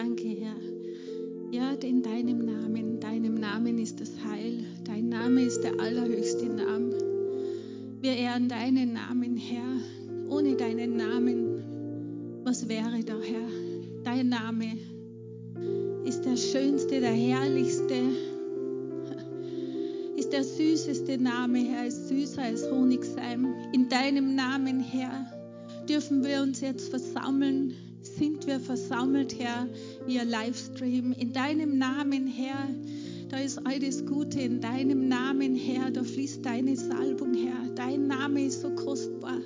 danke, Herr. Ja, in deinem Namen, deinem Namen ist das Heil. Dein Name ist der allerhöchste Name. Wir ehren deinen Namen, Herr. Ohne deinen Namen, was wäre da, Herr? Dein Name ist der schönste, der herrlichste, ist der süßeste Name, Herr, ist süßer als Honigseim. In deinem Namen, Herr, dürfen wir uns jetzt versammeln, sind wir versammelt, Herr, via Livestream. In deinem Namen, Herr, da ist alles Gute. In deinem Namen, Herr, da fließt deine Salbung, Herr. Dein Name ist so kostbar.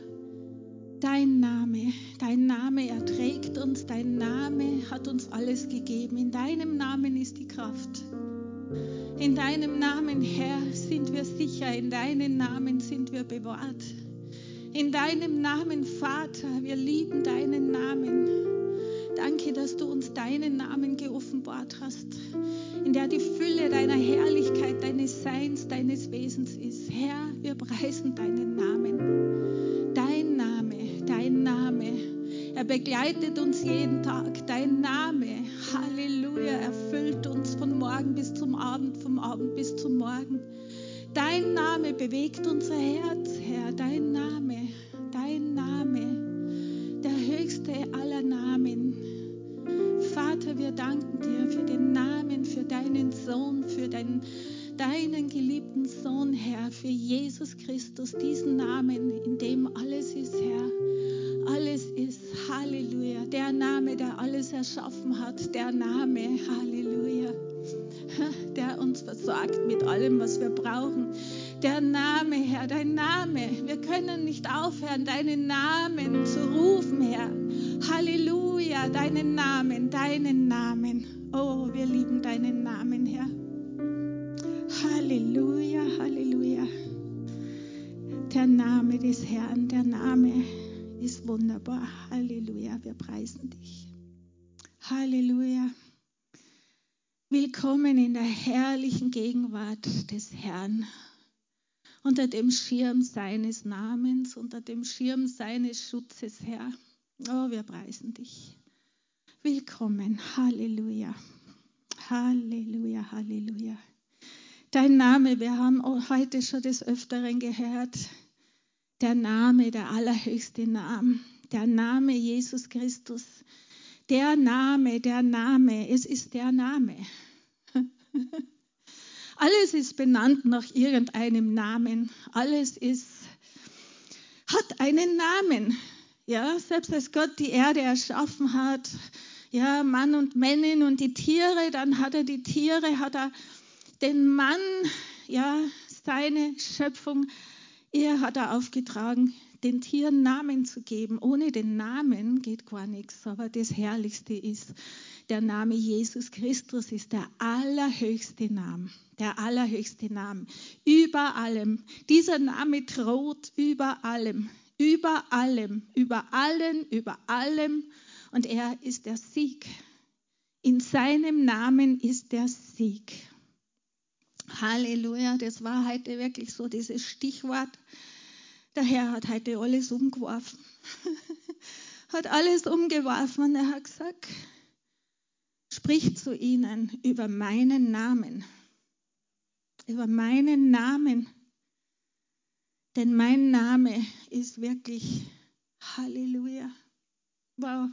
Dein Name, dein Name erträgt uns, dein Name hat uns alles gegeben. In deinem Namen ist die Kraft. In deinem Namen, Herr, sind wir sicher. In deinem Namen sind wir bewahrt. In deinem Namen, Vater, wir lieben deinen Namen. Danke, dass du uns deinen Namen geoffenbart hast, in der die Fülle deiner Herrlichkeit, deines Seins, deines Wesens ist. Herr, wir preisen deinen Namen. Dein Name, dein Name. Er begleitet uns jeden Tag. Dein Name, Halleluja, erfüllt uns von Morgen bis zum Abend, vom Abend bis zum Morgen. Dein Name bewegt unser Herz, Herr. Dein Name, dein Name, danken dir für den Namen, für deinen Sohn, für deinen, deinen geliebten Sohn, Herr, für Jesus Christus, diesen Namen, in dem alles ist, Herr. Alles ist, Halleluja. Der Name, der alles erschaffen hat, der Name, Halleluja der uns versorgt mit allem, was wir brauchen. Der Name, Herr, dein Name. Wir können nicht aufhören, deinen Namen zu rufen, Herr. Halleluja, deinen Namen, deinen Namen. Oh, wir lieben deinen Namen, Herr. Halleluja, Halleluja. Der Name des Herrn, der Name ist wunderbar. Halleluja, wir preisen dich. Halleluja. Willkommen in der herrlichen Gegenwart des Herrn, unter dem Schirm seines Namens, unter dem Schirm seines Schutzes, Herr. Oh, wir preisen dich. Willkommen. Halleluja. Halleluja, Halleluja. Dein Name, wir haben heute schon des Öfteren gehört, der Name, der allerhöchste Name, der Name Jesus Christus. Der Name, der Name, es ist der Name. Alles ist benannt nach irgendeinem Namen. Alles ist, hat einen Namen. Ja, selbst als Gott die Erde erschaffen hat, ja, Mann und Männin und die Tiere, dann hat er die Tiere, hat er den Mann, ja, seine Schöpfung, er hat er aufgetragen, den Tieren Namen zu geben. Ohne den Namen geht gar nichts. Aber das Herrlichste ist, der Name Jesus Christus ist der allerhöchste Name. Der allerhöchste Name. Über allem. Dieser Name droht über allem. Über allem. Über allen. Über allem. Und er ist der Sieg. In seinem Namen ist der Sieg. Halleluja, das war heute wirklich so dieses Stichwort. Der Herr hat heute alles umgeworfen. hat alles umgeworfen und er hat gesagt, sprich zu ihnen über meinen Namen. Über meinen Namen. Denn mein Name ist wirklich Halleluja. Wow,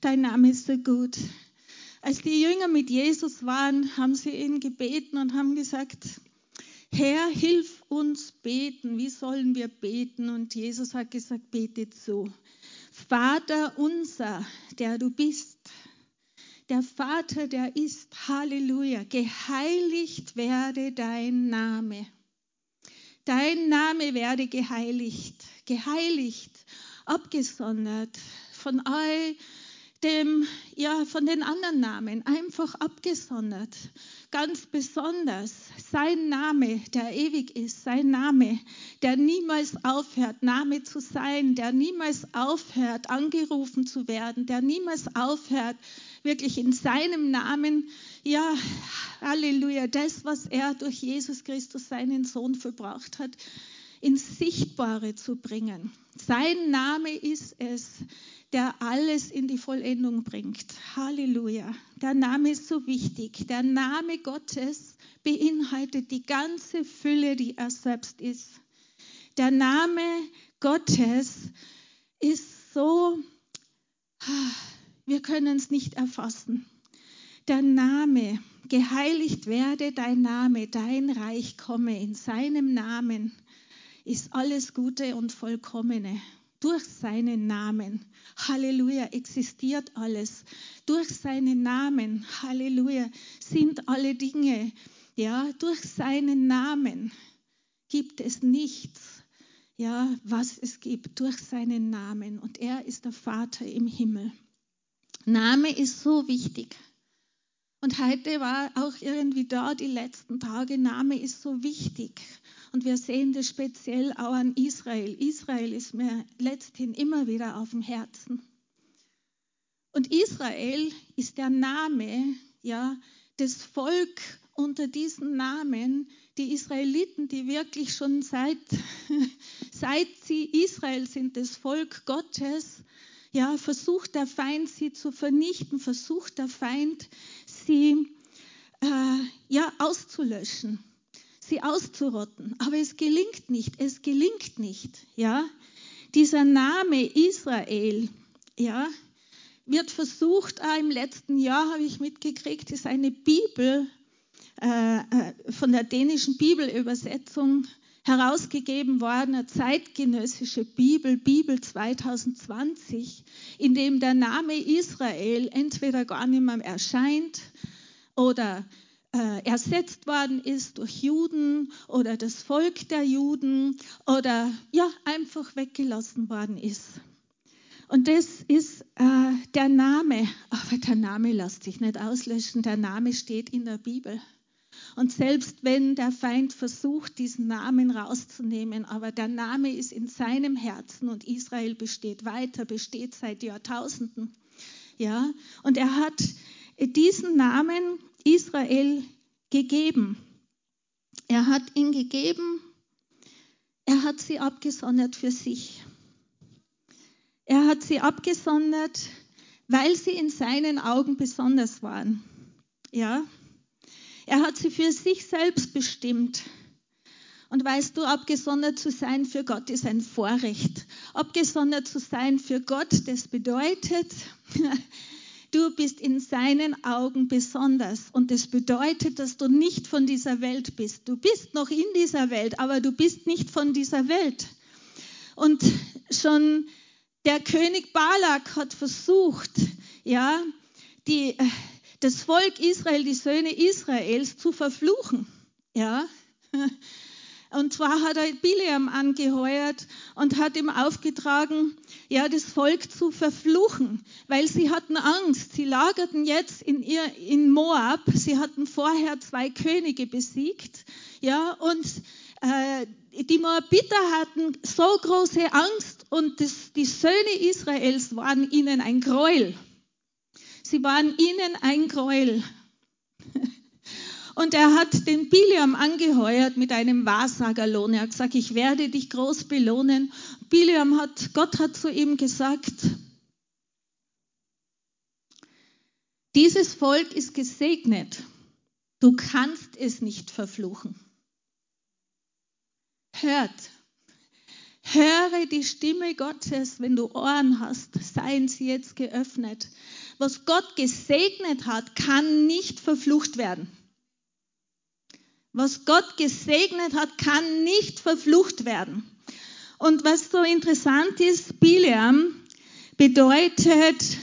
dein Name ist so gut. Als die Jünger mit Jesus waren, haben sie ihn gebeten und haben gesagt, Herr, hilf uns beten. Wie sollen wir beten? Und Jesus hat gesagt, betet so. Vater unser, der du bist, der Vater, der ist, Halleluja, geheiligt werde dein Name. Dein Name werde geheiligt, geheiligt, abgesondert von all dem, ja, von den anderen Namen, einfach abgesondert ganz besonders. Sein Name, der ewig ist, sein Name, der niemals aufhört, Name zu sein, der niemals aufhört, angerufen zu werden, der niemals aufhört, wirklich in seinem Namen, ja, Halleluja, das, was er durch Jesus Christus, seinen Sohn, verbracht hat, ins Sichtbare zu bringen. Sein Name ist es, der alles in die Vollendung bringt. Halleluja. Der Name ist so wichtig. Der Name Gottes beinhaltet die ganze Fülle, die er selbst ist. Der Name Gottes ist so, wir können es nicht erfassen. Der Name, geheiligt werde dein Name, dein Reich komme in seinem Namen, ist alles Gute und Vollkommene durch seinen Namen. Halleluja, existiert alles. Durch seinen Namen, Halleluja, sind alle Dinge. Ja, durch seinen Namen gibt es nichts, ja, was es gibt. Durch seinen Namen. Und er ist der Vater im Himmel. Name ist so wichtig. Und heute war auch irgendwie da, die letzten Tage, Name ist so wichtig. Und wir sehen das speziell auch an Israel. Israel ist mir letzthin immer wieder auf dem Herzen. Und Israel ist der Name, ja, das Volk unter diesen Namen, die Israeliten, die wirklich schon seit, seit sie Israel sind, das Volk Gottes, ja, versucht der Feind sie zu vernichten, versucht der Feind sie äh, ja, auszulöschen sie auszurotten. Aber es gelingt nicht, es gelingt nicht, ja. Dieser Name Israel, ja, wird versucht, auch im letzten Jahr habe ich mitgekriegt, ist eine Bibel äh, äh, von der dänischen Bibelübersetzung herausgegeben worden, eine zeitgenössische Bibel, Bibel 2020, in dem der Name Israel entweder gar nicht mehr erscheint oder äh, ersetzt worden ist durch Juden oder das Volk der Juden oder ja, einfach weggelassen worden ist. Und das ist äh, der Name, aber der Name lässt sich nicht auslöschen, der Name steht in der Bibel. Und selbst wenn der Feind versucht, diesen Namen rauszunehmen, aber der Name ist in seinem Herzen und Israel besteht weiter, besteht seit Jahrtausenden. Ja, und er hat diesen Namen Israel gegeben. Er hat ihn gegeben, er hat sie abgesondert für sich. Er hat sie abgesondert, weil sie in seinen Augen besonders waren. Ja? Er hat sie für sich selbst bestimmt. Und weißt du, abgesondert zu sein für Gott ist ein Vorrecht. Abgesondert zu sein für Gott, das bedeutet, Du bist in seinen Augen besonders. Und das bedeutet, dass du nicht von dieser Welt bist. Du bist noch in dieser Welt, aber du bist nicht von dieser Welt. Und schon der König Balak hat versucht, ja, die, das Volk Israel, die Söhne Israels zu verfluchen. Ja. Und zwar hat er Bileam angeheuert und hat ihm aufgetragen, ja, das Volk zu verfluchen, weil sie hatten Angst. Sie lagerten jetzt in, ihr, in Moab. Sie hatten vorher zwei Könige besiegt, ja, und äh, die Moabiter hatten so große Angst und das, die Söhne Israels waren ihnen ein Gräuel. Sie waren ihnen ein Gräuel. Und er hat den Biliam angeheuert mit einem Wahrsagerlohn. Er hat gesagt, ich werde dich groß belohnen. Biliam hat, Gott hat zu ihm gesagt, dieses Volk ist gesegnet. Du kannst es nicht verfluchen. Hört, höre die Stimme Gottes, wenn du Ohren hast, seien sie jetzt geöffnet. Was Gott gesegnet hat, kann nicht verflucht werden. Was Gott gesegnet hat, kann nicht verflucht werden. Und was so interessant ist, Bileam bedeutet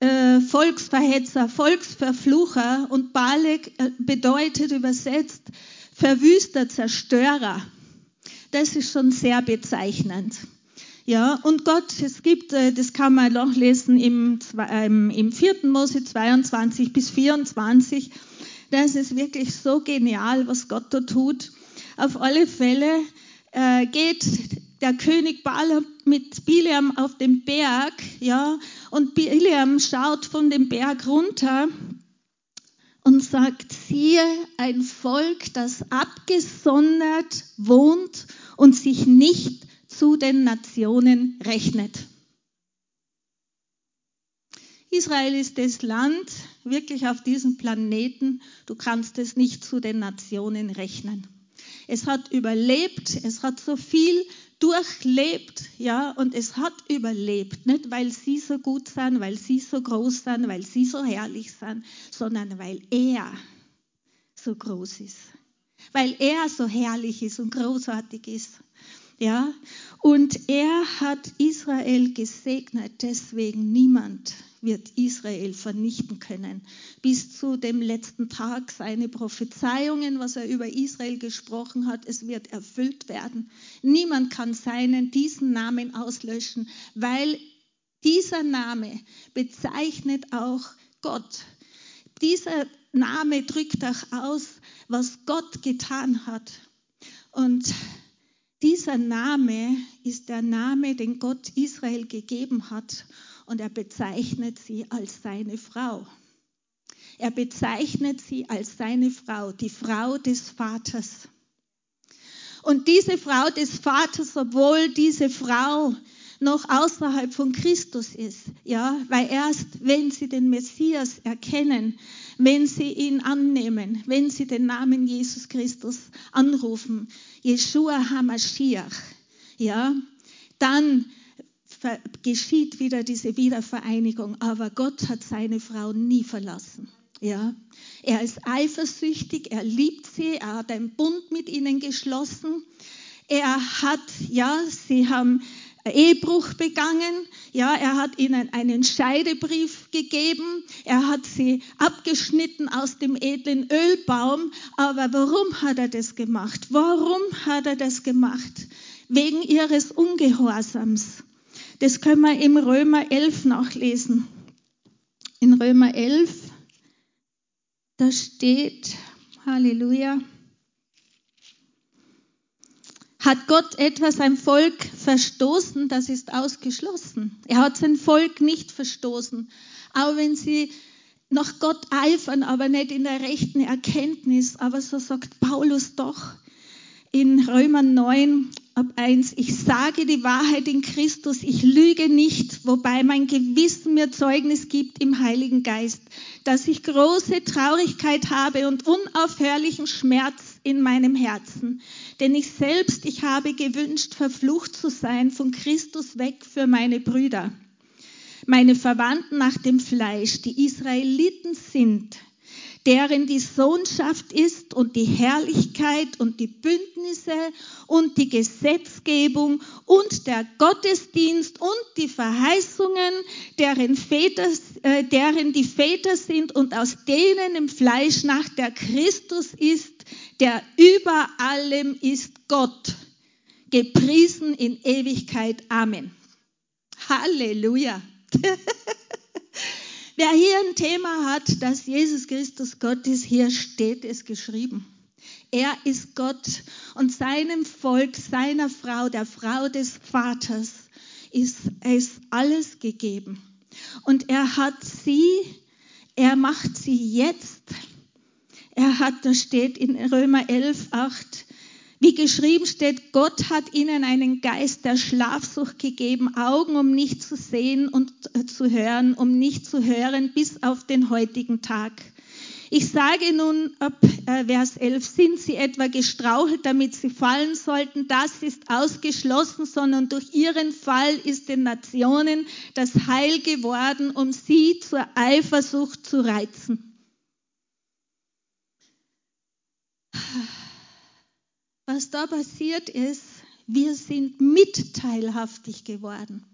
äh, Volksverhetzer, Volksverflucher und Balek äh, bedeutet übersetzt Verwüster, Zerstörer. Das ist schon sehr bezeichnend. Ja, und Gott, es gibt, äh, das kann man noch lesen im, ähm, im 4. Mose 22 bis 24, das ist wirklich so genial, was Gott da tut. Auf alle Fälle äh, geht der König Balaam mit Bileam auf den Berg, ja, und Bileam schaut von dem Berg runter und sagt, siehe, ein Volk, das abgesondert wohnt und sich nicht zu den Nationen rechnet. Israel ist das Land, wirklich auf diesem Planeten, du kannst es nicht zu den Nationen rechnen. Es hat überlebt, es hat so viel durchlebt, ja, und es hat überlebt, nicht weil sie so gut sind, weil sie so groß sind, weil sie so herrlich sind, sondern weil er so groß ist, weil er so herrlich ist und großartig ist. Ja, und er hat Israel gesegnet, deswegen niemand wird Israel vernichten können. Bis zu dem letzten Tag seine Prophezeiungen, was er über Israel gesprochen hat, es wird erfüllt werden. Niemand kann seinen, diesen Namen auslöschen, weil dieser Name bezeichnet auch Gott. Dieser Name drückt auch aus, was Gott getan hat. Und dieser Name ist der Name, den Gott Israel gegeben hat und er bezeichnet sie als seine Frau. Er bezeichnet sie als seine Frau, die Frau des Vaters. Und diese Frau des Vaters, obwohl diese Frau noch außerhalb von Christus ist, ja, weil erst wenn sie den Messias erkennen, wenn sie ihn annehmen, wenn sie den Namen Jesus Christus anrufen, Yeshua HaMashiach, ja, dann geschieht wieder diese Wiedervereinigung. Aber Gott hat seine Frau nie verlassen. Ja, er ist eifersüchtig, er liebt sie, er hat einen Bund mit ihnen geschlossen. Er hat, ja, sie haben Ehebruch begangen. Ja, er hat ihnen einen Scheidebrief gegeben. Er hat sie abgeschnitten aus dem edlen Ölbaum. Aber warum hat er das gemacht? Warum hat er das gemacht? Wegen ihres Ungehorsams. Das können wir im Römer 11 nachlesen. In Römer 11, da steht, Halleluja, hat Gott etwa sein Volk verstoßen, das ist ausgeschlossen. Er hat sein Volk nicht verstoßen. Auch wenn sie nach Gott eifern, aber nicht in der rechten Erkenntnis. Aber so sagt Paulus doch in Römer 9 ab 1, ich sage die Wahrheit in Christus, ich lüge nicht, wobei mein Gewissen mir Zeugnis gibt im Heiligen Geist, dass ich große Traurigkeit habe und unaufhörlichen Schmerz in meinem Herzen. Denn ich selbst, ich habe gewünscht, verflucht zu sein von Christus weg für meine Brüder, meine Verwandten nach dem Fleisch, die Israeliten sind, deren die Sohnschaft ist und die Herrlichkeit und die Bündnisse und die Gesetzgebung und der Gottesdienst und die Verheißungen, deren, Väter, äh, deren die Väter sind und aus denen im Fleisch nach der Christus ist, der über allem ist Gott, gepriesen in Ewigkeit. Amen. Halleluja. Wer hier ein Thema hat, dass Jesus Christus Gott ist, hier steht es geschrieben. Er ist Gott und seinem Volk, seiner Frau, der Frau des Vaters, ist es alles gegeben. Und er hat sie, er macht sie jetzt. Er hat, da steht in Römer 11, 8, wie geschrieben steht, Gott hat ihnen einen Geist der Schlafsucht gegeben, Augen, um nicht zu sehen und äh, zu hören, um nicht zu hören bis auf den heutigen Tag. Ich sage nun ab äh, Vers 11, sind sie etwa gestrauchelt, damit sie fallen sollten? Das ist ausgeschlossen, sondern durch ihren Fall ist den Nationen das Heil geworden, um sie zur Eifersucht zu reizen. Was da passiert ist, wir sind mitteilhaftig geworden.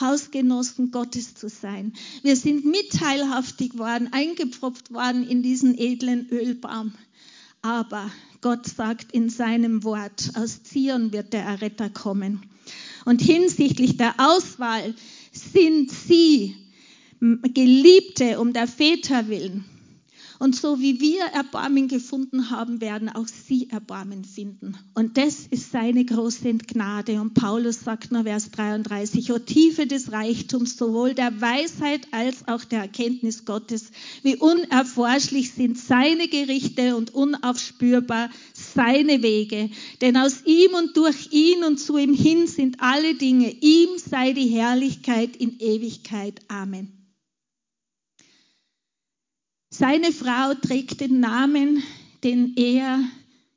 Hausgenossen Gottes zu sein. Wir sind mitteilhaftig worden, eingepfropft worden in diesen edlen Ölbaum. Aber Gott sagt in seinem Wort, aus Zion wird der Erretter kommen. Und hinsichtlich der Auswahl sind sie Geliebte um der Väter willen. Und so wie wir Erbarmen gefunden haben, werden auch sie Erbarmen finden. Und das ist seine große Gnade. Und Paulus sagt nach Vers 33, O Tiefe des Reichtums, sowohl der Weisheit als auch der Erkenntnis Gottes, wie unerforschlich sind seine Gerichte und unaufspürbar seine Wege. Denn aus ihm und durch ihn und zu ihm hin sind alle Dinge. Ihm sei die Herrlichkeit in Ewigkeit. Amen. Seine Frau trägt den Namen, den er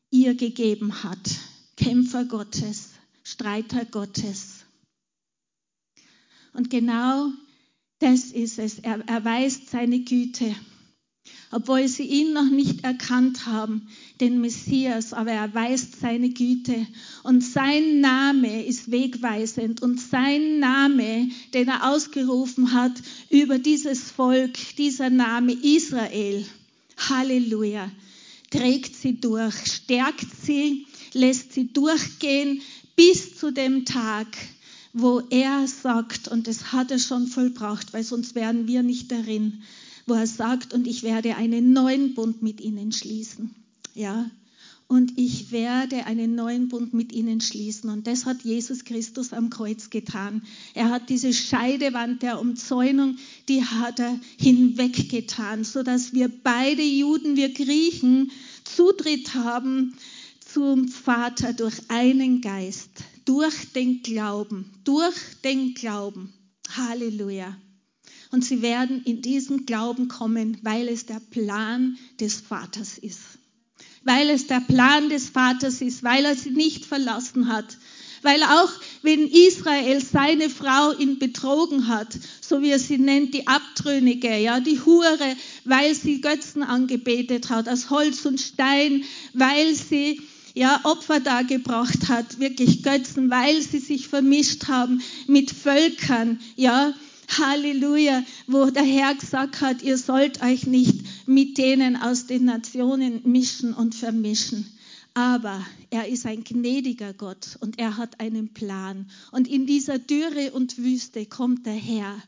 ihr gegeben hat. Kämpfer Gottes, Streiter Gottes. Und genau das ist es. Er erweist seine Güte obwohl sie ihn noch nicht erkannt haben, den Messias, aber er weist seine Güte. Und sein Name ist wegweisend und sein Name, den er ausgerufen hat über dieses Volk, dieser Name Israel, Halleluja, trägt sie durch, stärkt sie, lässt sie durchgehen bis zu dem Tag, wo er sagt, und das hat er schon vollbracht, weil sonst wären wir nicht darin, wo er sagt, und ich werde einen neuen Bund mit ihnen schließen. Ja, und ich werde einen neuen Bund mit ihnen schließen. Und das hat Jesus Christus am Kreuz getan. Er hat diese Scheidewand der Umzäunung, die hat er hinweggetan, sodass wir beide Juden, wir Griechen, Zutritt haben zum Vater durch einen Geist, durch den Glauben, durch den Glauben. Halleluja. Und sie werden in diesen Glauben kommen, weil es der Plan des Vaters ist. Weil es der Plan des Vaters ist, weil er sie nicht verlassen hat. Weil auch wenn Israel seine Frau ihn betrogen hat, so wie er sie nennt, die Abtrünnige, ja, die Hure, weil sie Götzen angebetet hat, aus Holz und Stein, weil sie ja, Opfer dargebracht hat, wirklich Götzen, weil sie sich vermischt haben mit Völkern, ja, Halleluja, wo der Herr gesagt hat, ihr sollt euch nicht mit denen aus den Nationen mischen und vermischen. Aber er ist ein gnädiger Gott und er hat einen Plan. Und in dieser Dürre und Wüste kommt der Herr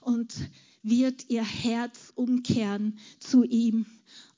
und wird ihr Herz umkehren zu ihm.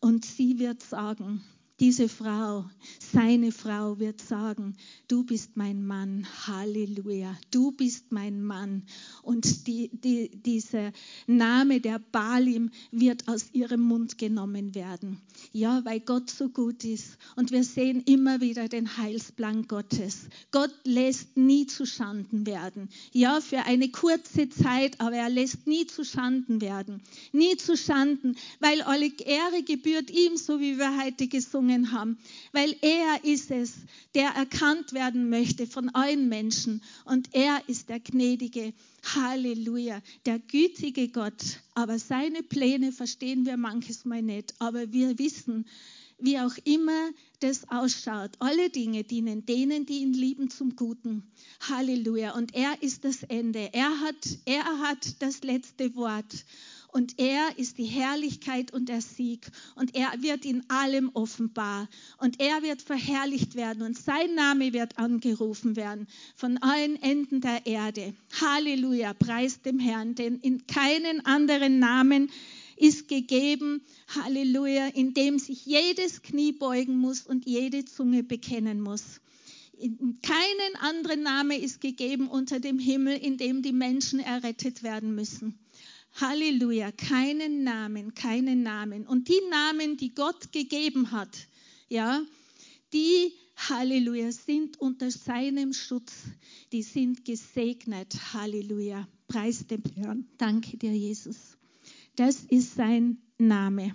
Und sie wird sagen, diese Frau, seine Frau wird sagen, du bist mein Mann, Halleluja, du bist mein Mann. Und die, die, dieser Name der Balim wird aus ihrem Mund genommen werden. Ja, weil Gott so gut ist. Und wir sehen immer wieder den Heilsplan Gottes. Gott lässt nie zu Schanden werden. Ja, für eine kurze Zeit, aber er lässt nie zu Schanden werden. Nie zu Schanden, weil alle Ehre gebührt ihm, so wie wir heute gesungen gesungen haben, weil er ist es, der erkannt werden möchte von allen Menschen und er ist der gnädige, Halleluja, der gütige Gott. Aber seine Pläne verstehen wir manches Mal nicht, aber wir wissen, wie auch immer das ausschaut. Alle Dinge dienen denen, die ihn lieben, zum Guten. Halleluja. Und er ist das Ende. Er hat, er hat das letzte Wort und er ist die Herrlichkeit und der Sieg und er wird in allem offenbar und er wird verherrlicht werden und sein Name wird angerufen werden von allen Enden der Erde. Halleluja, preis dem Herrn, denn in keinen anderen Namen ist gegeben, Halleluja, in dem sich jedes Knie beugen muss und jede Zunge bekennen muss. Keinen anderen Name ist gegeben unter dem Himmel, in dem die Menschen errettet werden müssen. Halleluja, keinen Namen, keinen Namen. Und die Namen, die Gott gegeben hat, ja, die, Halleluja, sind unter seinem Schutz. Die sind gesegnet. Halleluja. Preis dem Herrn. Danke dir, Jesus. Das ist sein Name.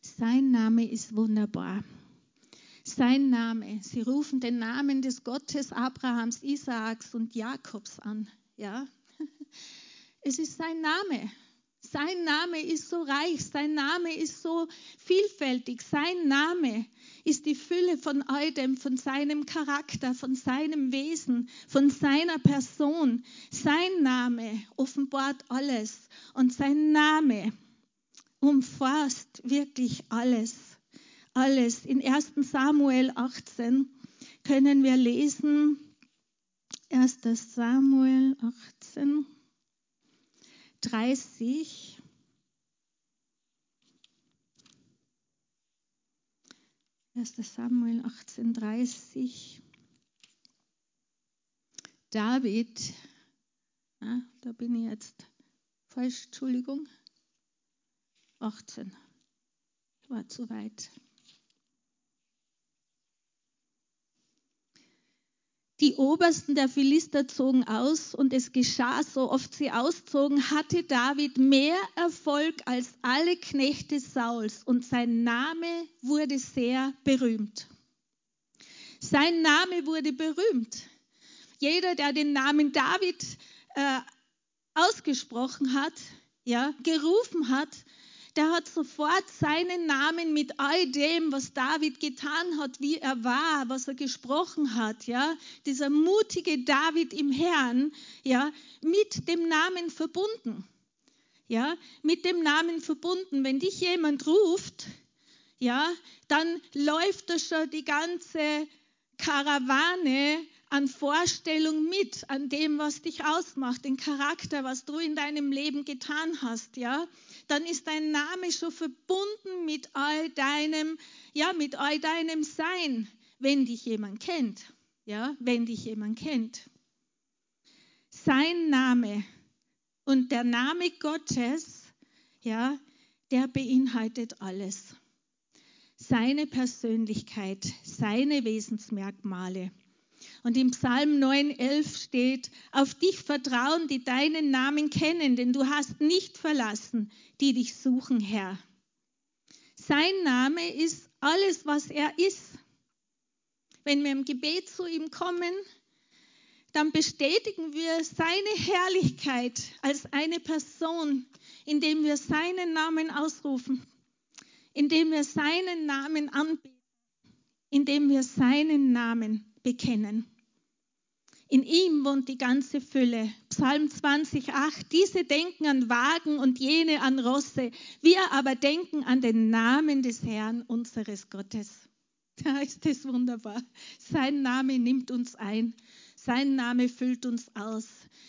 Sein Name ist wunderbar. Sein Name. Sie rufen den Namen des Gottes Abrahams, Isaaks und Jakobs an. Ja. Es ist sein Name. Sein Name ist so reich, sein Name ist so vielfältig, sein Name ist die Fülle von all dem, von seinem Charakter, von seinem Wesen, von seiner Person. Sein Name offenbart alles und sein Name umfasst wirklich alles. Alles. In 1 Samuel 18 können wir lesen, 1 Samuel 18. 30. Erster Samuel 18,30. David, ah, da bin ich jetzt falsch, Entschuldigung. 18. War zu weit. Die Obersten der Philister zogen aus und es geschah, so oft sie auszogen, hatte David mehr Erfolg als alle Knechte Sauls und sein Name wurde sehr berühmt. Sein Name wurde berühmt. Jeder, der den Namen David äh, ausgesprochen hat, ja, gerufen hat, der hat sofort seinen Namen mit all dem, was David getan hat, wie er war, was er gesprochen hat, ja, dieser mutige David im Herrn, ja, mit dem Namen verbunden. Ja, mit dem Namen verbunden. Wenn dich jemand ruft, ja, dann läuft da schon die ganze Karawane an Vorstellung mit, an dem, was dich ausmacht, den Charakter, was du in deinem Leben getan hast, ja, dann ist dein Name schon verbunden mit all deinem, ja, mit all deinem Sein, wenn dich jemand kennt, ja, wenn dich jemand kennt. Sein Name und der Name Gottes, ja, der beinhaltet alles. Seine Persönlichkeit, seine Wesensmerkmale. Und im Psalm 9,11 steht, auf dich vertrauen, die deinen Namen kennen, denn du hast nicht verlassen, die dich suchen, Herr. Sein Name ist alles, was er ist. Wenn wir im Gebet zu ihm kommen, dann bestätigen wir seine Herrlichkeit als eine Person, indem wir seinen Namen ausrufen, indem wir seinen Namen anbeten, indem wir seinen Namen bekennen. In ihm wohnt die ganze Fülle. Psalm 20, 8. Diese denken an Wagen und jene an Rosse. Wir aber denken an den Namen des Herrn unseres Gottes. Da ist es wunderbar. Sein Name nimmt uns ein. Sein Name füllt uns aus.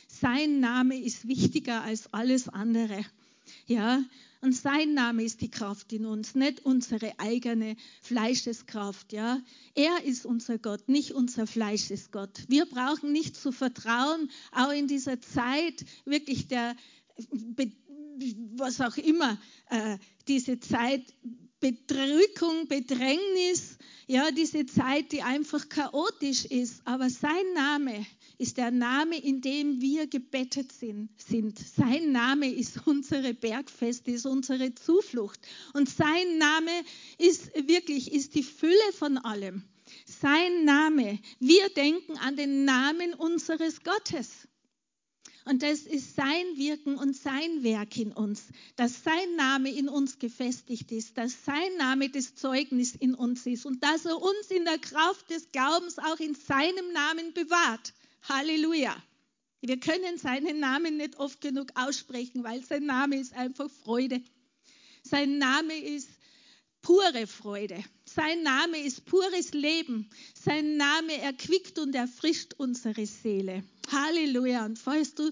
Sein Name ist wichtiger als alles andere. Ja, und sein Name ist die Kraft in uns, nicht unsere eigene Fleischeskraft. Ja? Er ist unser Gott, nicht unser Fleischesgott. Wir brauchen nicht zu vertrauen, auch in dieser Zeit wirklich der, was auch immer, äh, diese Zeit Bedrückung, Bedrängnis, ja, diese Zeit, die einfach chaotisch ist. Aber sein Name ist der Name, in dem wir gebettet sind. Sein Name ist unsere Bergfeste, ist unsere Zuflucht. Und sein Name ist wirklich, ist die Fülle von allem. Sein Name. Wir denken an den Namen unseres Gottes. Und das ist sein Wirken und sein Werk in uns, dass sein Name in uns gefestigt ist, dass sein Name das Zeugnis in uns ist und dass er uns in der Kraft des Glaubens auch in seinem Namen bewahrt. Halleluja. Wir können seinen Namen nicht oft genug aussprechen, weil sein Name ist einfach Freude. Sein Name ist pure Freude. Sein Name ist pures Leben. Sein Name erquickt und erfrischt unsere Seele. Halleluja. Und falls du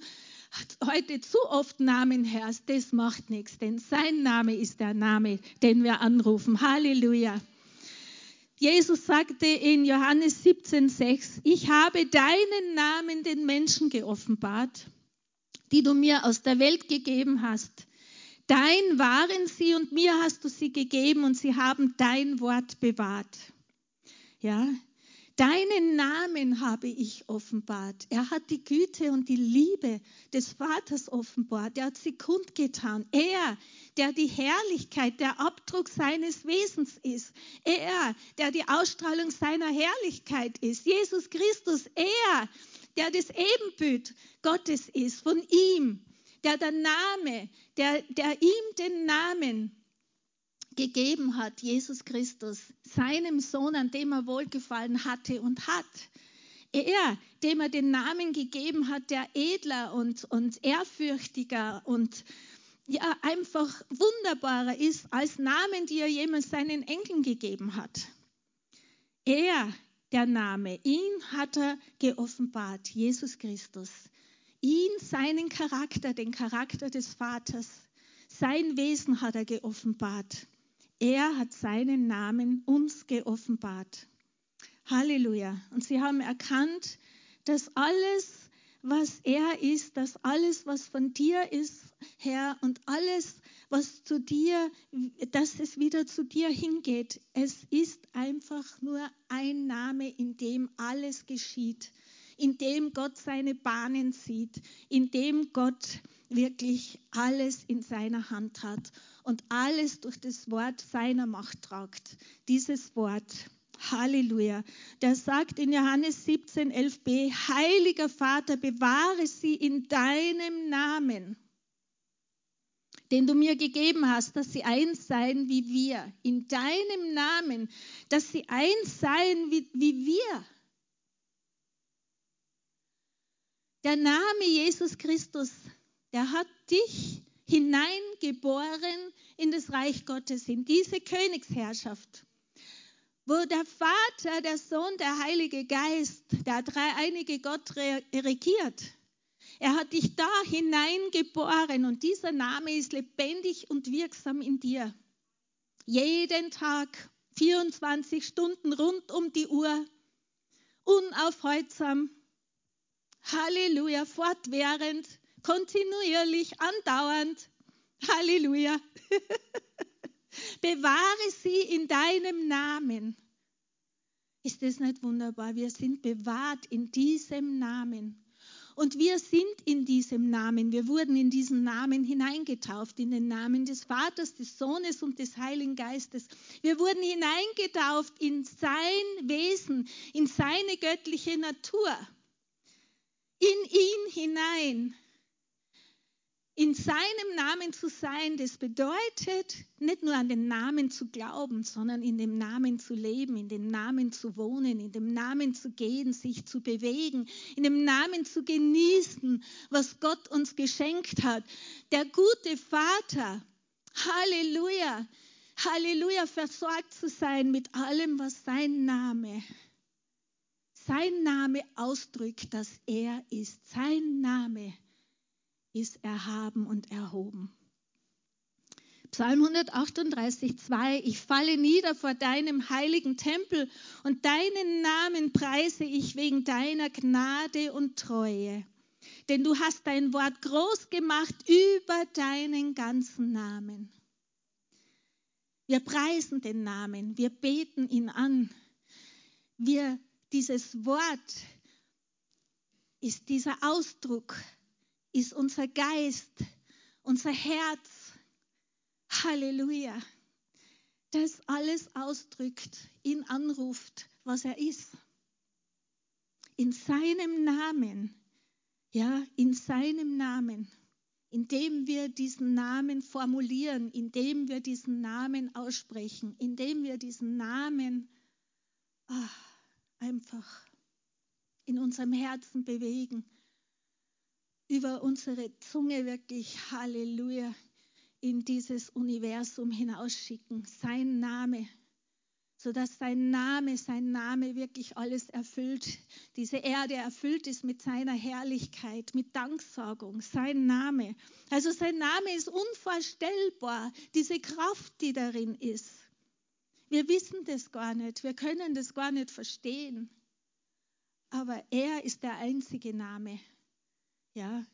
heute zu oft Namen hörst, das macht nichts, denn sein Name ist der Name, den wir anrufen. Halleluja. Jesus sagte in Johannes 17,6, ich habe deinen Namen den Menschen geoffenbart, die du mir aus der Welt gegeben hast. Dein waren sie und mir hast du sie gegeben und sie haben dein Wort bewahrt. Ja, Deinen Namen habe ich offenbart. Er hat die Güte und die Liebe des Vaters offenbart. Er hat sie kundgetan. Er, der die Herrlichkeit, der Abdruck seines Wesens ist. Er, der die Ausstrahlung seiner Herrlichkeit ist. Jesus Christus, er, der das Ebenbild Gottes ist, von ihm, der der Name, der, der ihm den Namen gegeben hat, Jesus Christus, seinem Sohn, an dem er wohlgefallen hatte und hat. Er, dem er den Namen gegeben hat, der edler und, und ehrfürchtiger und ja, einfach wunderbarer ist als Namen, die er jemals seinen Enkeln gegeben hat. Er, der Name, ihn hat er geoffenbart, Jesus Christus. Ihn, seinen Charakter, den Charakter des Vaters, sein Wesen hat er geoffenbart. Er hat seinen Namen uns geoffenbart. Halleluja. Und sie haben erkannt, dass alles, was er ist, dass alles, was von dir ist, Herr, und alles, was zu dir, dass es wieder zu dir hingeht. Es ist einfach nur ein Name, in dem alles geschieht, in dem Gott seine Bahnen zieht, in dem Gott wirklich alles in seiner Hand hat und alles durch das Wort seiner Macht tragt. Dieses Wort. Halleluja. Der sagt in Johannes 17, 11b, Heiliger Vater, bewahre sie in deinem Namen, den du mir gegeben hast, dass sie eins seien wie wir. In deinem Namen, dass sie eins seien wie, wie wir. Der Name Jesus Christus, der hat dich hineingeboren in das Reich Gottes, in diese Königsherrschaft wo der Vater, der Sohn, der Heilige Geist, der dreieinige Gott regiert. Er hat dich da hineingeboren und dieser Name ist lebendig und wirksam in dir. Jeden Tag, 24 Stunden rund um die Uhr, unaufhaltsam. Halleluja, fortwährend, kontinuierlich, andauernd. Halleluja. Bewahre sie in deinem Namen. Ist das nicht wunderbar? Wir sind bewahrt in diesem Namen. Und wir sind in diesem Namen. Wir wurden in diesen Namen hineingetauft, in den Namen des Vaters, des Sohnes und des Heiligen Geistes. Wir wurden hineingetauft in sein Wesen, in seine göttliche Natur. In ihn hinein in seinem Namen zu sein, das bedeutet nicht nur an den Namen zu glauben, sondern in dem Namen zu leben, in dem Namen zu wohnen, in dem Namen zu gehen, sich zu bewegen, in dem Namen zu genießen, was Gott uns geschenkt hat. Der gute Vater, Halleluja, Halleluja, versorgt zu sein mit allem, was sein Name, sein Name ausdrückt, dass er ist. Sein Name ist erhaben und erhoben. Psalm 138, 2. Ich falle nieder vor deinem heiligen Tempel und deinen Namen preise ich wegen deiner Gnade und Treue. Denn du hast dein Wort groß gemacht über deinen ganzen Namen. Wir preisen den Namen, wir beten ihn an. Wir, dieses Wort ist dieser Ausdruck ist unser Geist, unser Herz. Halleluja. Das alles ausdrückt, ihn anruft, was er ist. In seinem Namen, ja, in seinem Namen, indem wir diesen Namen formulieren, indem wir diesen Namen aussprechen, indem wir diesen Namen ach, einfach in unserem Herzen bewegen über unsere Zunge wirklich Halleluja in dieses Universum hinausschicken. Sein Name, sodass sein Name, sein Name wirklich alles erfüllt. Diese Erde erfüllt ist mit seiner Herrlichkeit, mit Danksagung. Sein Name. Also sein Name ist unvorstellbar, diese Kraft, die darin ist. Wir wissen das gar nicht, wir können das gar nicht verstehen. Aber er ist der einzige Name, ja,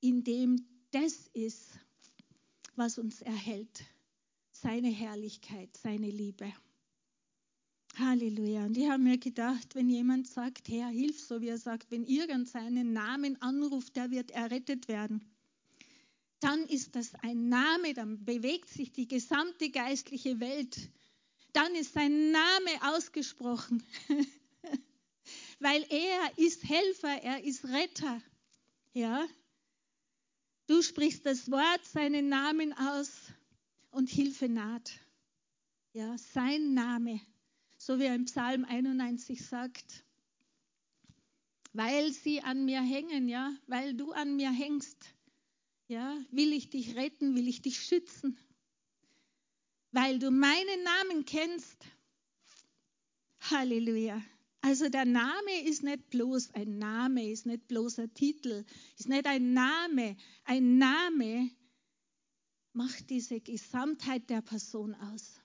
in dem das ist, was uns erhält. Seine Herrlichkeit, seine Liebe. Halleluja. Und ich habe mir gedacht, wenn jemand sagt, Herr, hilf, so wie er sagt, wenn irgendeinen Namen anruft, der wird errettet werden, dann ist das ein Name, dann bewegt sich die gesamte geistliche Welt. Dann ist sein Name ausgesprochen, weil er ist Helfer, er ist Retter. Ja? Du sprichst das Wort, seinen Namen aus und Hilfe naht. Ja, sein Name, so wie er im Psalm 91 sagt, weil sie an mir hängen, ja, weil du an mir hängst, ja, will ich dich retten, will ich dich schützen, weil du meinen Namen kennst. Halleluja. Also der Name ist nicht bloß ein Name, ist nicht bloß ein Titel, ist nicht ein Name. Ein Name macht diese Gesamtheit der Person aus.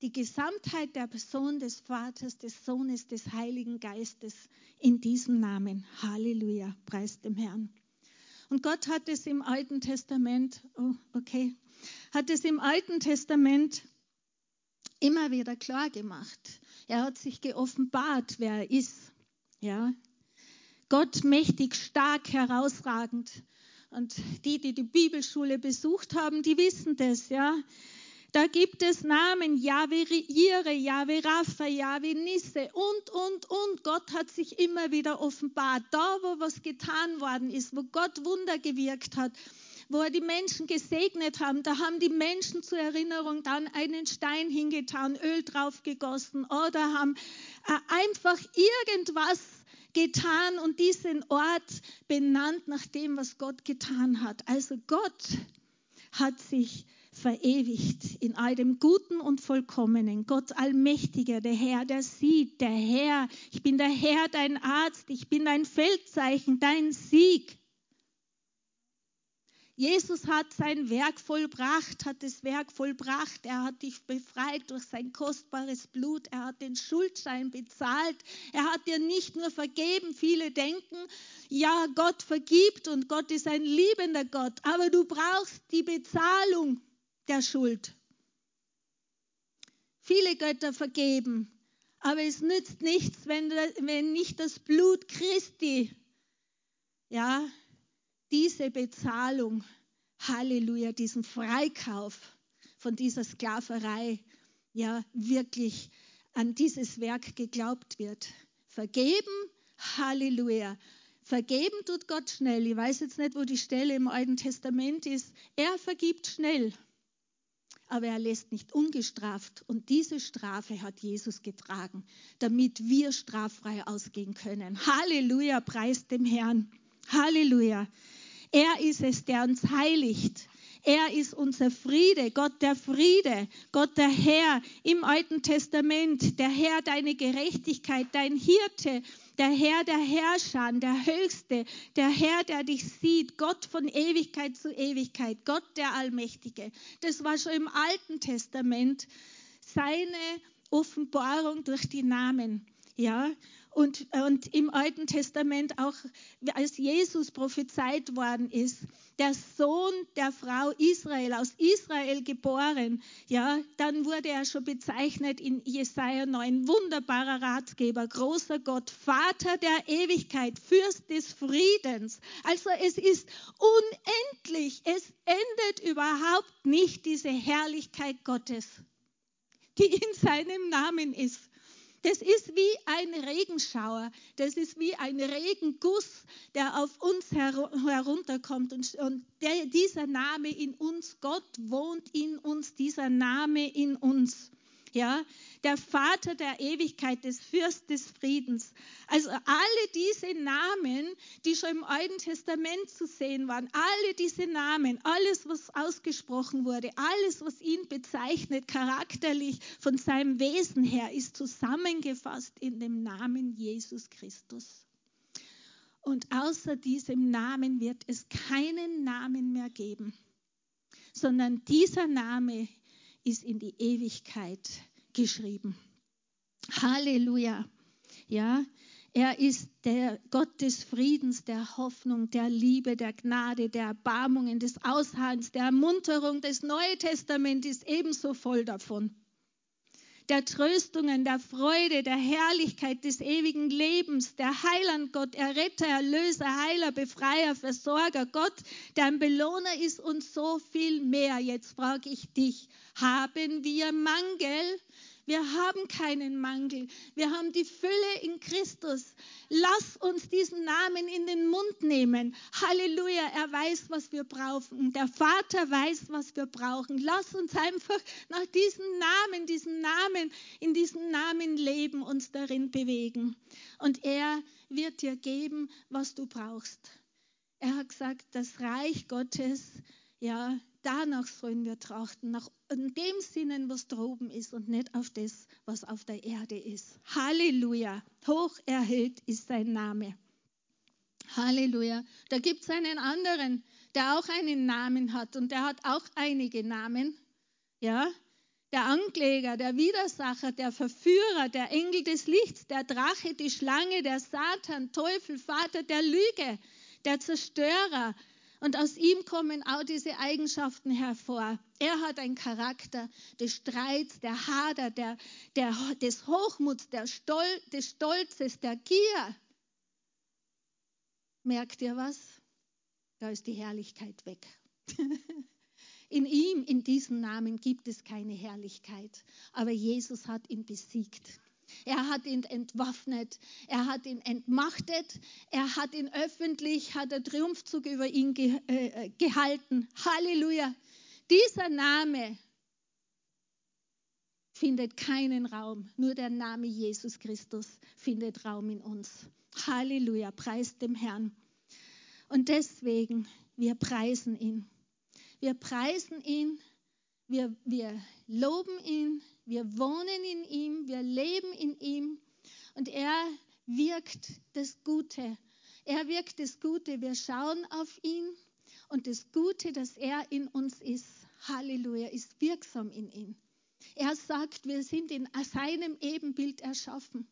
Die Gesamtheit der Person des Vaters, des Sohnes, des Heiligen Geistes in diesem Namen. Halleluja, preis dem Herrn. Und Gott hat es im Alten Testament, oh, okay, hat es im Alten Testament immer wieder klar gemacht. Er hat sich geoffenbart, wer er ist. Ja. Gott mächtig, stark, herausragend. Und die, die die Bibelschule besucht haben, die wissen das, ja. Da gibt es Namen, Yahweh Jire, Yahweh Rapha, Yahweh Nisse und, und, und. Gott hat sich immer wieder offenbart. Da, wo was getan worden ist, wo Gott Wunder gewirkt hat, wo er die Menschen gesegnet haben, da haben die Menschen zur Erinnerung dann einen Stein hingetan, Öl drauf gegossen oder haben äh, einfach irgendwas getan und diesen Ort benannt nach dem, was Gott getan hat. Also Gott hat sich verewigt in all dem Guten und Vollkommenen. Gott Allmächtiger, der Herr, der sieht, der Herr, ich bin der Herr, dein Arzt, ich bin dein Feldzeichen, dein Sieg. Jesus hat sein Werk vollbracht, hat das Werk vollbracht. Er hat dich befreit durch sein kostbares Blut. Er hat den Schuldschein bezahlt. Er hat dir nicht nur vergeben. Viele denken, ja, Gott vergibt und Gott ist ein liebender Gott. Aber du brauchst die Bezahlung der Schuld. Viele Götter vergeben, aber es nützt nichts, wenn, wenn nicht das Blut Christi, ja, diese Bezahlung, Halleluja, diesen Freikauf von dieser Sklaverei, ja, wirklich an dieses Werk geglaubt wird. Vergeben, Halleluja. Vergeben tut Gott schnell. Ich weiß jetzt nicht, wo die Stelle im Alten Testament ist. Er vergibt schnell aber er lässt nicht ungestraft. Und diese Strafe hat Jesus getragen, damit wir straffrei ausgehen können. Halleluja, preis dem Herrn. Halleluja. Er ist es, der uns heiligt. Er ist unser Friede, Gott der Friede, Gott der Herr im Alten Testament, der Herr deine Gerechtigkeit, dein Hirte, der Herr der Herrscher, der Höchste, der Herr, der dich sieht, Gott von Ewigkeit zu Ewigkeit, Gott der Allmächtige. Das war schon im Alten Testament seine Offenbarung durch die Namen. Ja, und, und im Alten Testament auch, als Jesus prophezeit worden ist, der Sohn der Frau Israel, aus Israel geboren, ja, dann wurde er schon bezeichnet in Jesaja 9, wunderbarer Ratgeber, großer Gott, Vater der Ewigkeit, Fürst des Friedens. Also es ist unendlich, es endet überhaupt nicht diese Herrlichkeit Gottes, die in seinem Namen ist. Das ist wie ein Regenschauer, das ist wie ein Regenguss, der auf uns herunterkommt. Und, und der, dieser Name in uns, Gott wohnt in uns, dieser Name in uns. Ja, der Vater der Ewigkeit, des Fürst des Friedens. Also alle diese Namen, die schon im Alten Testament zu sehen waren, alle diese Namen, alles, was ausgesprochen wurde, alles, was ihn bezeichnet, charakterlich von seinem Wesen her, ist zusammengefasst in dem Namen Jesus Christus. Und außer diesem Namen wird es keinen Namen mehr geben, sondern dieser Name ist in die Ewigkeit geschrieben. Halleluja. Ja, er ist der Gott des Friedens, der Hoffnung, der Liebe, der Gnade, der Erbarmungen, des Ausharrens, der Ermunterung. Das Neue Testament ist ebenso voll davon. Der Tröstungen, der Freude, der Herrlichkeit des ewigen Lebens, der Heiland Gott, Erretter, Erlöser, Heiler, Befreier, Versorger, Gott, der ein Belohner ist und so viel mehr. Jetzt frage ich dich, haben wir Mangel? Wir haben keinen Mangel. Wir haben die Fülle in Christus. Lass uns diesen Namen in den Mund nehmen. Halleluja, er weiß, was wir brauchen. Der Vater weiß, was wir brauchen. Lass uns einfach nach diesem Namen, diesem Namen, in diesem Namen leben, uns darin bewegen. Und er wird dir geben, was du brauchst. Er hat gesagt, das Reich Gottes, ja, danach sollen wir trachten, nach dem Sinnen, was droben ist und nicht auf das, was auf der Erde ist. Halleluja. Hoch erhält ist sein Name. Halleluja. Da gibt es einen anderen, der auch einen Namen hat und der hat auch einige Namen. Ja, der Ankläger, der Widersacher, der Verführer, der Engel des Lichts, der Drache, die Schlange, der Satan, Teufel, Vater der Lüge, der Zerstörer, Und aus ihm kommen auch diese Eigenschaften hervor. Er hat einen Charakter des Streits, der Hader, der, der, des Hochmuts, der Stol, des Stolzes, der Gier. Merkt ihr was? Da ist die Herrlichkeit weg. In ihm, in diesem Namen gibt es keine Herrlichkeit, aber Jesus hat ihn besiegt. Er hat ihn entwaffnet, er hat ihn entmachtet, er hat ihn öffentlich, hat er Triumphzug über ihn ge, äh, gehalten. Halleluja. Dieser Name findet keinen Raum, nur der Name Jesus Christus findet Raum in uns. Halleluja, preist dem Herrn. Und deswegen, wir preisen ihn. Wir preisen ihn, wir, wir loben ihn, wir wohnen in ihm, wir leben in ihm und er wirkt das Gute. Er wirkt das Gute. Wir schauen auf ihn und das Gute, das er in uns ist, Halleluja, ist wirksam in ihm. Er sagt, wir sind in seinem Ebenbild erschaffen.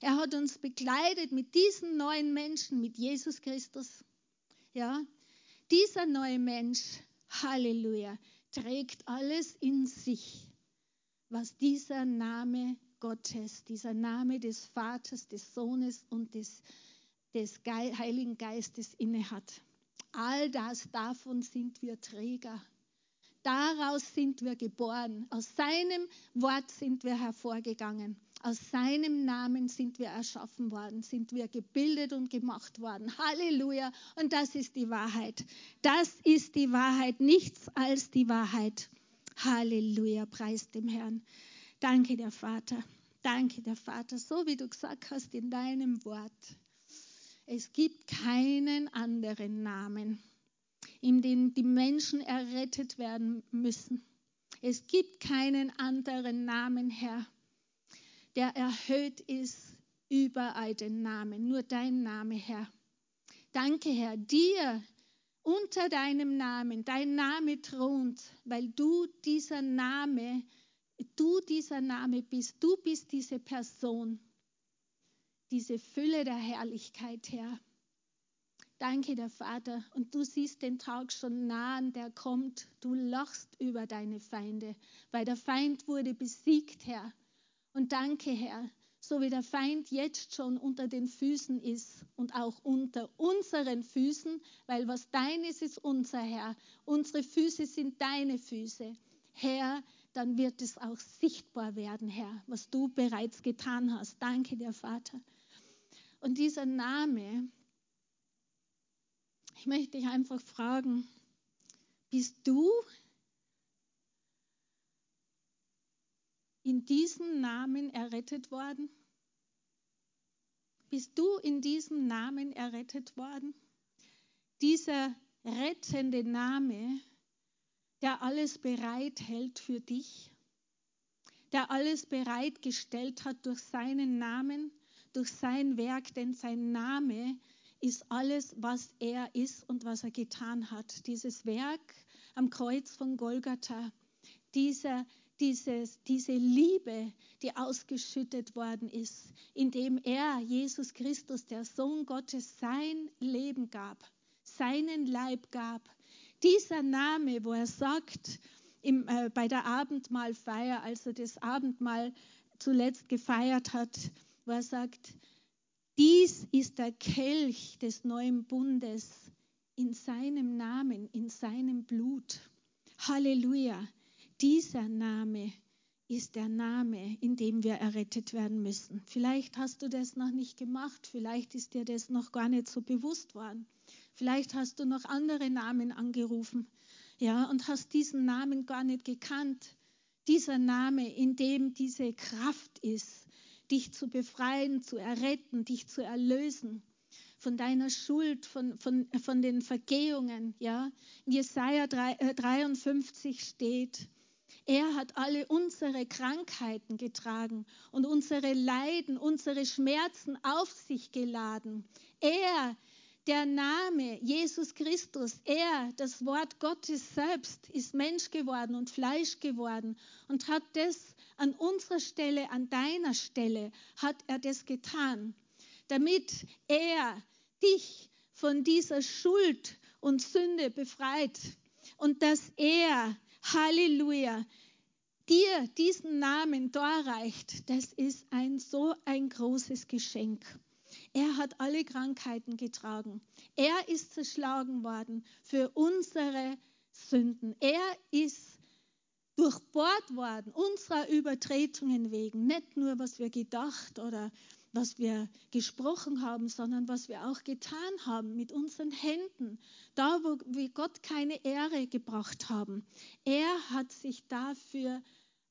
Er hat uns begleitet mit diesen neuen Menschen, mit Jesus Christus. Ja, dieser neue Mensch Halleluja, trägt alles in sich, was dieser Name Gottes, dieser Name des Vaters, des Sohnes und des, des Heiligen Geistes innehat. All das, davon sind wir Träger. Daraus sind wir geboren. Aus seinem Wort sind wir hervorgegangen. Aus seinem Namen sind wir erschaffen worden, sind wir gebildet und gemacht worden. Halleluja. Und das ist die Wahrheit. Das ist die Wahrheit, nichts als die Wahrheit. Halleluja, preis dem Herrn. Danke, der Vater. Danke, der Vater. So wie du gesagt hast in deinem Wort. Es gibt keinen anderen Namen, in dem die Menschen errettet werden müssen. Es gibt keinen anderen Namen, Herr der erhöht ist über all den Namen. Nur dein Name, Herr. Danke, Herr, dir unter deinem Namen, dein Name thront, weil du dieser Name, du dieser Name bist, du bist diese Person, diese Fülle der Herrlichkeit, Herr. Danke, der Vater. Und du siehst den Tag schon nahen, der kommt. Du lachst über deine Feinde, weil der Feind wurde besiegt, Herr. Und danke, Herr, so wie der Feind jetzt schon unter den Füßen ist und auch unter unseren Füßen, weil was dein ist, ist unser Herr. Unsere Füße sind deine Füße. Herr, dann wird es auch sichtbar werden, Herr, was du bereits getan hast. Danke dir, Vater. Und dieser Name, ich möchte dich einfach fragen, bist du in diesem Namen errettet worden? Bist du in diesem Namen errettet worden? Dieser rettende Name, der alles bereithält für dich, der alles bereitgestellt hat durch seinen Namen, durch sein Werk, denn sein Name ist alles, was er ist und was er getan hat. Dieses Werk am Kreuz von Golgatha, dieser dieses, diese Liebe, die ausgeschüttet worden ist, indem er, Jesus Christus, der Sohn Gottes, sein Leben gab, seinen Leib gab. Dieser Name, wo er sagt, im, äh, bei der Abendmahlfeier, als er das Abendmahl zuletzt gefeiert hat, wo er sagt, dies ist der Kelch des neuen Bundes in seinem Namen, in seinem Blut. Halleluja. Dieser Name ist der Name, in dem wir errettet werden müssen. Vielleicht hast du das noch nicht gemacht, vielleicht ist dir das noch gar nicht so bewusst worden. Vielleicht hast du noch andere Namen angerufen, ja, und hast diesen Namen gar nicht gekannt. Dieser Name, in dem diese Kraft ist, dich zu befreien, zu erretten, dich zu erlösen von deiner Schuld, von, von, von den Vergehungen. Ja? In Jesaja 3, 53 äh, steht, er hat alle unsere Krankheiten getragen und unsere Leiden, unsere Schmerzen auf sich geladen. Er, der Name Jesus Christus, er, das Wort Gottes selbst, ist Mensch geworden und Fleisch geworden und hat das an unserer Stelle, an deiner Stelle, hat er das getan, damit er dich von dieser Schuld und Sünde befreit und dass er, Halleluja, dir diesen Namen darreicht, das ist ein so ein großes Geschenk. Er hat alle Krankheiten getragen. Er ist zerschlagen worden für unsere Sünden. Er ist durchbohrt worden, unserer Übertretungen wegen. Nicht nur, was wir gedacht oder was wir gesprochen haben, sondern was wir auch getan haben mit unseren Händen. Da, wo wir Gott keine Ehre gebracht haben. Er hat sich dafür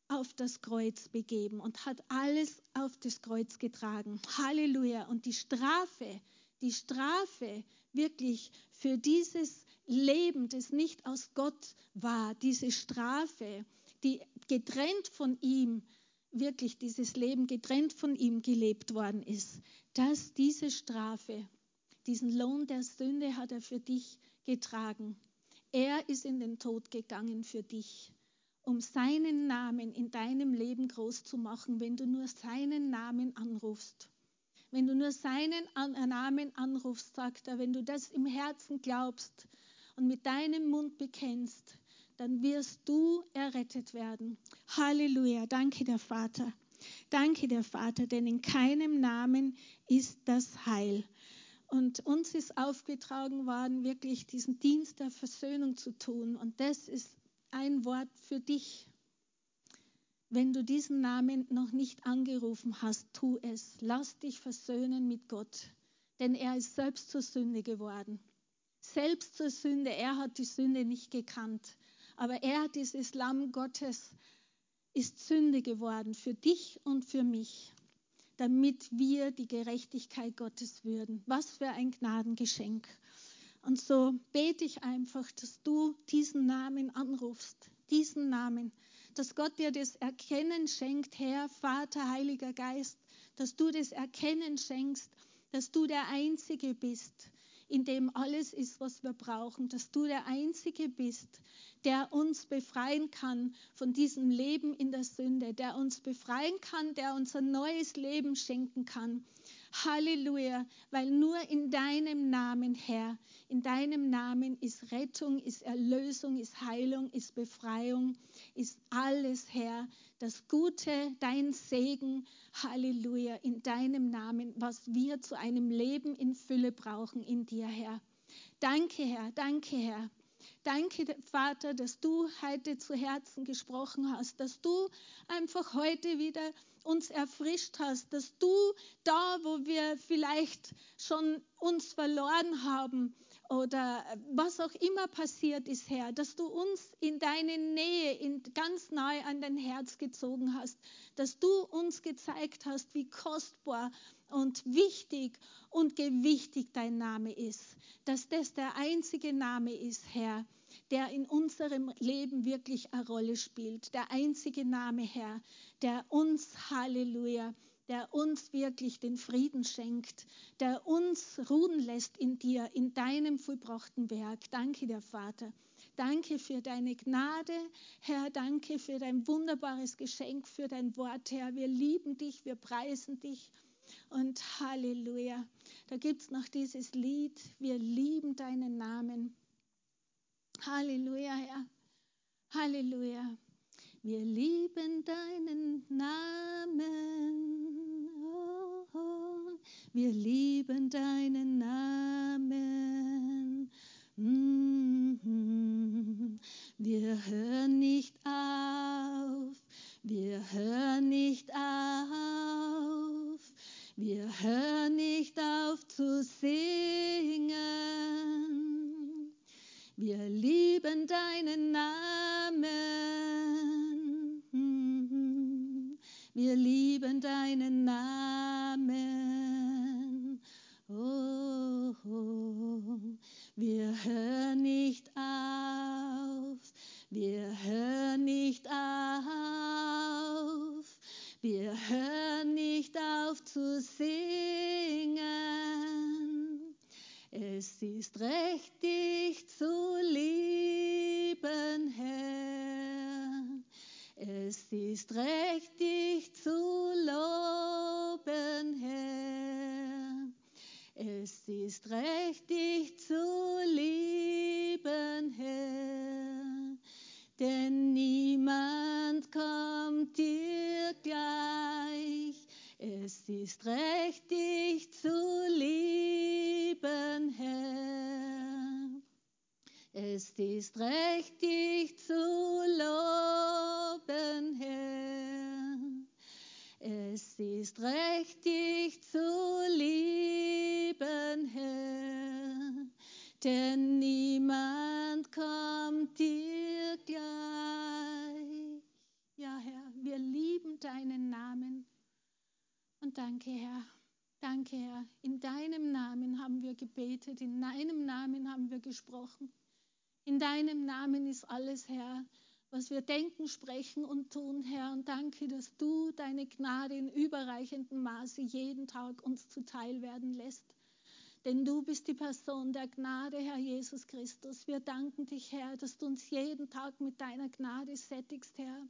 auf das Kreuz begeben und hat alles auf das Kreuz getragen. Halleluja. Und die Strafe, die Strafe wirklich für dieses Leben, das nicht aus Gott war, diese Strafe, die getrennt von ihm, wirklich dieses Leben getrennt von ihm gelebt worden ist, dass diese Strafe, diesen Lohn der Sünde hat er für dich getragen. Er ist in den Tod gegangen für dich, um seinen Namen in deinem Leben groß zu machen, wenn du nur seinen Namen anrufst. Wenn du nur seinen Namen anrufst, sagt er, wenn du das im Herzen glaubst und mit deinem Mund bekennst, dann wirst du errettet werden. Halleluja. Danke der Vater. Danke der Vater, denn in keinem Namen ist das Heil. Und uns ist aufgetragen worden, wirklich diesen Dienst der Versöhnung zu tun. Und das ist ein Wort für dich. Wenn du diesen Namen noch nicht angerufen hast, tu es. Lass dich versöhnen mit Gott, denn er ist selbst zur Sünde geworden. Selbst zur Sünde. Er hat die Sünde nicht gekannt. Aber er, dieses Lamm Gottes, ist Sünde geworden für dich und für mich, damit wir die Gerechtigkeit Gottes würden. Was für ein Gnadengeschenk. Und so bete ich einfach, dass du diesen Namen anrufst, diesen Namen, dass Gott dir das Erkennen schenkt, Herr, Vater, Heiliger Geist, dass du das Erkennen schenkst, dass du der Einzige bist, in dem alles ist, was wir brauchen, dass du der Einzige bist, der uns befreien kann von diesem Leben in der Sünde, der uns befreien kann, der uns ein neues Leben schenken kann. Halleluja, weil nur in deinem Namen, Herr, in deinem Namen ist Rettung, ist Erlösung, ist Heilung, ist Befreiung, ist alles, Herr, das Gute, dein Segen, Halleluja, in deinem Namen, was wir zu einem Leben in Fülle brauchen in dir, Herr. Danke, Herr, danke, Herr. Danke, Vater, dass du heute zu Herzen gesprochen hast, dass du einfach heute wieder uns erfrischt hast, dass du da, wo wir vielleicht schon uns verloren haben oder was auch immer passiert ist, Herr, dass du uns in deine Nähe, in, ganz nahe an dein Herz gezogen hast, dass du uns gezeigt hast, wie kostbar und wichtig und gewichtig dein Name ist, dass das der einzige Name ist, Herr, der in unserem Leben wirklich eine Rolle spielt. Der einzige Name, Herr, der uns, Halleluja, der uns wirklich den Frieden schenkt, der uns ruhen lässt in dir, in deinem vollbrachten Werk. Danke, der Vater. Danke für deine Gnade, Herr. Danke für dein wunderbares Geschenk, für dein Wort, Herr. Wir lieben dich, wir preisen dich. Und Halleluja. Da gibt es noch dieses Lied, wir lieben deinen Namen. Halleluja, Herr. Halleluja. Wir lieben deinen Namen. Wir lieben deinen Namen. -hmm. Wir hören nicht auf. Wir hören nicht auf. Wir hören nicht auf zu singen. Wir lieben deinen Namen. Wir lieben deinen Namen. Namen haben wir gesprochen. In deinem Namen ist alles, Herr, was wir denken, sprechen und tun, Herr. Und danke, dass du deine Gnade in überreichendem Maße jeden Tag uns zuteil werden lässt. Denn du bist die Person der Gnade, Herr Jesus Christus. Wir danken dich, Herr, dass du uns jeden Tag mit deiner Gnade sättigst, Herr.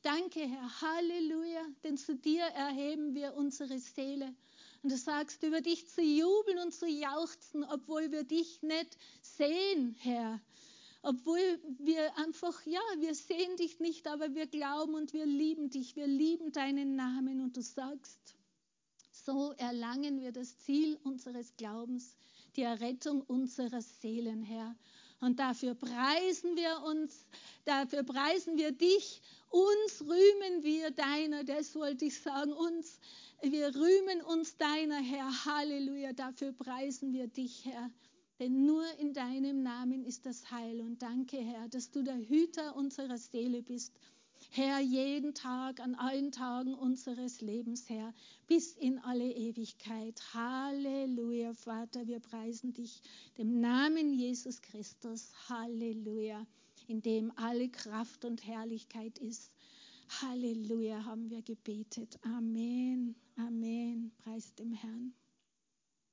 Danke, Herr. Halleluja. Denn zu dir erheben wir unsere Seele. Und du sagst, über dich zu jubeln und zu jauchzen, obwohl wir dich nicht sehen, Herr. Obwohl wir einfach, ja, wir sehen dich nicht, aber wir glauben und wir lieben dich. Wir lieben deinen Namen. Und du sagst, so erlangen wir das Ziel unseres Glaubens, die Errettung unserer Seelen, Herr. Und dafür preisen wir uns, dafür preisen wir dich, uns rühmen wir deiner, das wollte ich sagen, uns, wir rühmen uns deiner, Herr, Halleluja, dafür preisen wir dich, Herr. Denn nur in deinem Namen ist das Heil. Und danke, Herr, dass du der Hüter unserer Seele bist. Herr, jeden Tag, an allen Tagen unseres Lebens, Herr, bis in alle Ewigkeit. Halleluja, Vater, wir preisen dich, dem Namen Jesus Christus. Halleluja, in dem alle Kraft und Herrlichkeit ist. Halleluja, haben wir gebetet. Amen, Amen, preis dem Herrn.